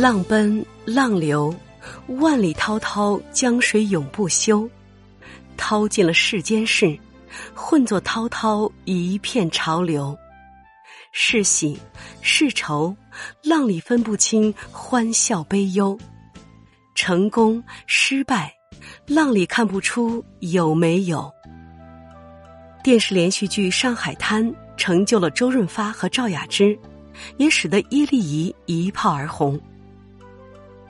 浪奔浪流，万里滔滔江水永不休。淘尽了世间事，混作滔滔一片潮流。是喜是愁，浪里分不清欢笑悲忧。成功失败，浪里看不出有没有。电视连续剧《上海滩》成就了周润发和赵雅芝，也使得叶丽仪一炮而红。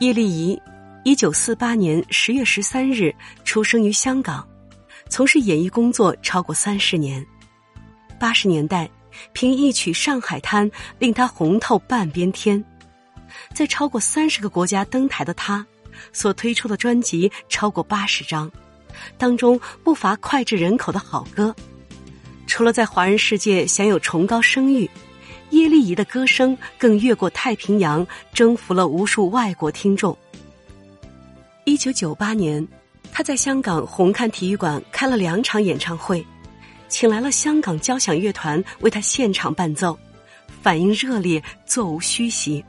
叶丽仪，一九四八年十月十三日出生于香港，从事演艺工作超过三十年。八十年代，凭一曲《上海滩》令他红透半边天，在超过三十个国家登台的他，所推出的专辑超过八十张，当中不乏脍炙人口的好歌。除了在华人世界享有崇高声誉。叶丽仪的歌声更越过太平洋，征服了无数外国听众。一九九八年，他在香港红磡体育馆开了两场演唱会，请来了香港交响乐团为他现场伴奏，反应热烈，座无虚席。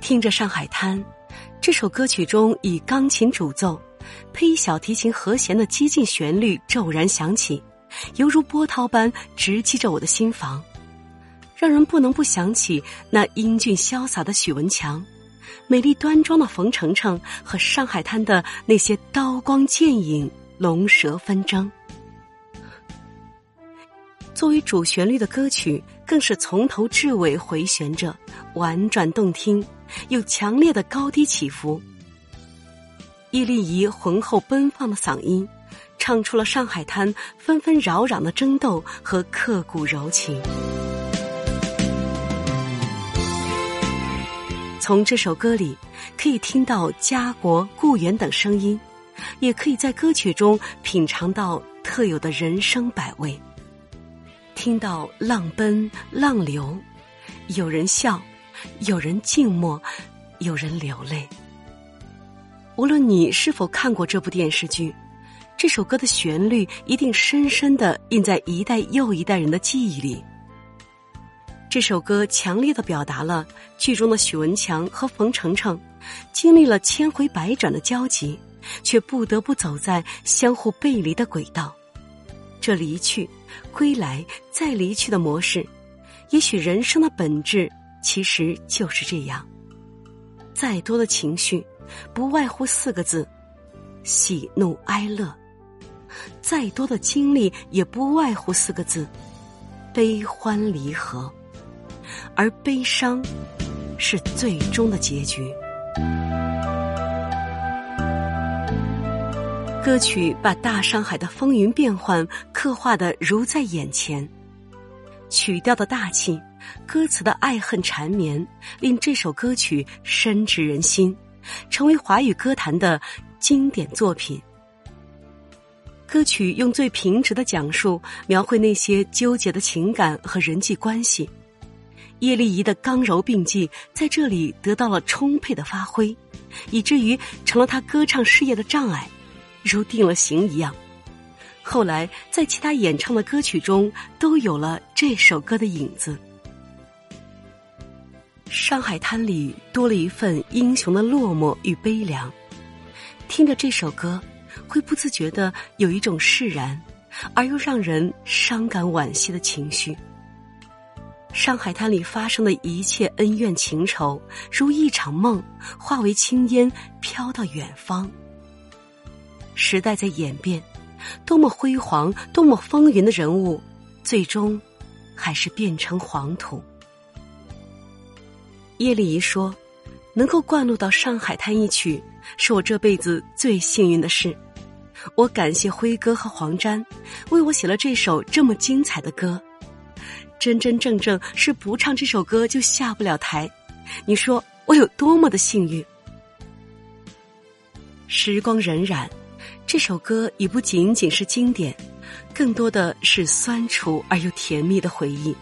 听着《上海滩》这首歌曲中以钢琴主奏，配以小提琴和弦的激进旋律骤然响起，犹如波涛般直击着我的心房。让人不能不想起那英俊潇洒的许文强，美丽端庄的冯程程和上海滩的那些刀光剑影、龙蛇纷争。作为主旋律的歌曲，更是从头至尾回旋着，婉转动听，有强烈的高低起伏。叶丽仪浑厚奔放的嗓音，唱出了上海滩纷纷扰攘的争斗和刻骨柔情。从这首歌里，可以听到家国、故园等声音，也可以在歌曲中品尝到特有的人生百味。听到浪奔浪流，有人笑，有人静默，有人流泪。无论你是否看过这部电视剧，这首歌的旋律一定深深的印在一代又一代人的记忆里。这首歌强烈的表达了剧中的许文强和冯程程经历了千回百转的交集，却不得不走在相互背离的轨道。这离去、归来、再离去的模式，也许人生的本质其实就是这样。再多的情绪，不外乎四个字：喜怒哀乐；再多的经历，也不外乎四个字：悲欢离合。而悲伤是最终的结局。歌曲把大上海的风云变幻刻画的如在眼前，曲调的大气，歌词的爱恨缠绵，令这首歌曲深植人心，成为华语歌坛的经典作品。歌曲用最平直的讲述描绘那些纠结的情感和人际关系。叶丽仪的刚柔并济在这里得到了充沛的发挥，以至于成了她歌唱事业的障碍，如定了型一样。后来在其他演唱的歌曲中都有了这首歌的影子。《上海滩》里多了一份英雄的落寞与悲凉，听着这首歌，会不自觉的有一种释然，而又让人伤感惋惜的情绪。上海滩里发生的一切恩怨情仇，如一场梦，化为青烟飘到远方。时代在演变，多么辉煌、多么风云的人物，最终还是变成黄土。叶丽仪说：“能够灌录到上海滩一曲，是我这辈子最幸运的事。我感谢辉哥和黄沾，为我写了这首这么精彩的歌。”真真正正是不唱这首歌就下不了台，你说我有多么的幸运？时光荏苒，这首歌已不仅仅是经典，更多的是酸楚而又甜蜜的回忆。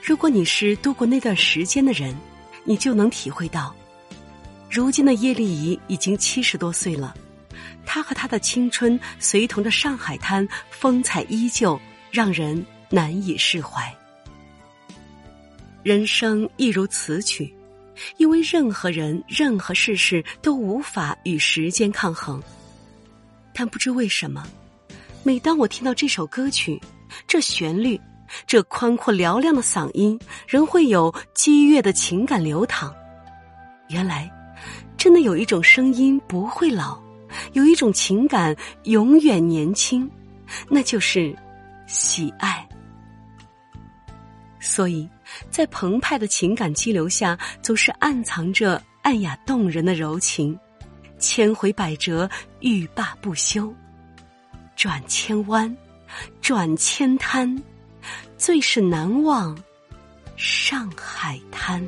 如果你是度过那段时间的人，你就能体会到，如今的叶丽仪已经七十多岁了，她和她的青春随同着上海滩，风采依旧，让人。难以释怀。人生亦如此曲，因为任何人、任何事事都无法与时间抗衡。但不知为什么，每当我听到这首歌曲，这旋律，这宽阔嘹亮的嗓音，仍会有激越的情感流淌。原来，真的有一种声音不会老，有一种情感永远年轻，那就是喜爱。所以，在澎湃的情感激流下，总是暗藏着暗哑动人的柔情，千回百折，欲罢不休，转千弯，转千滩，最是难忘上海滩。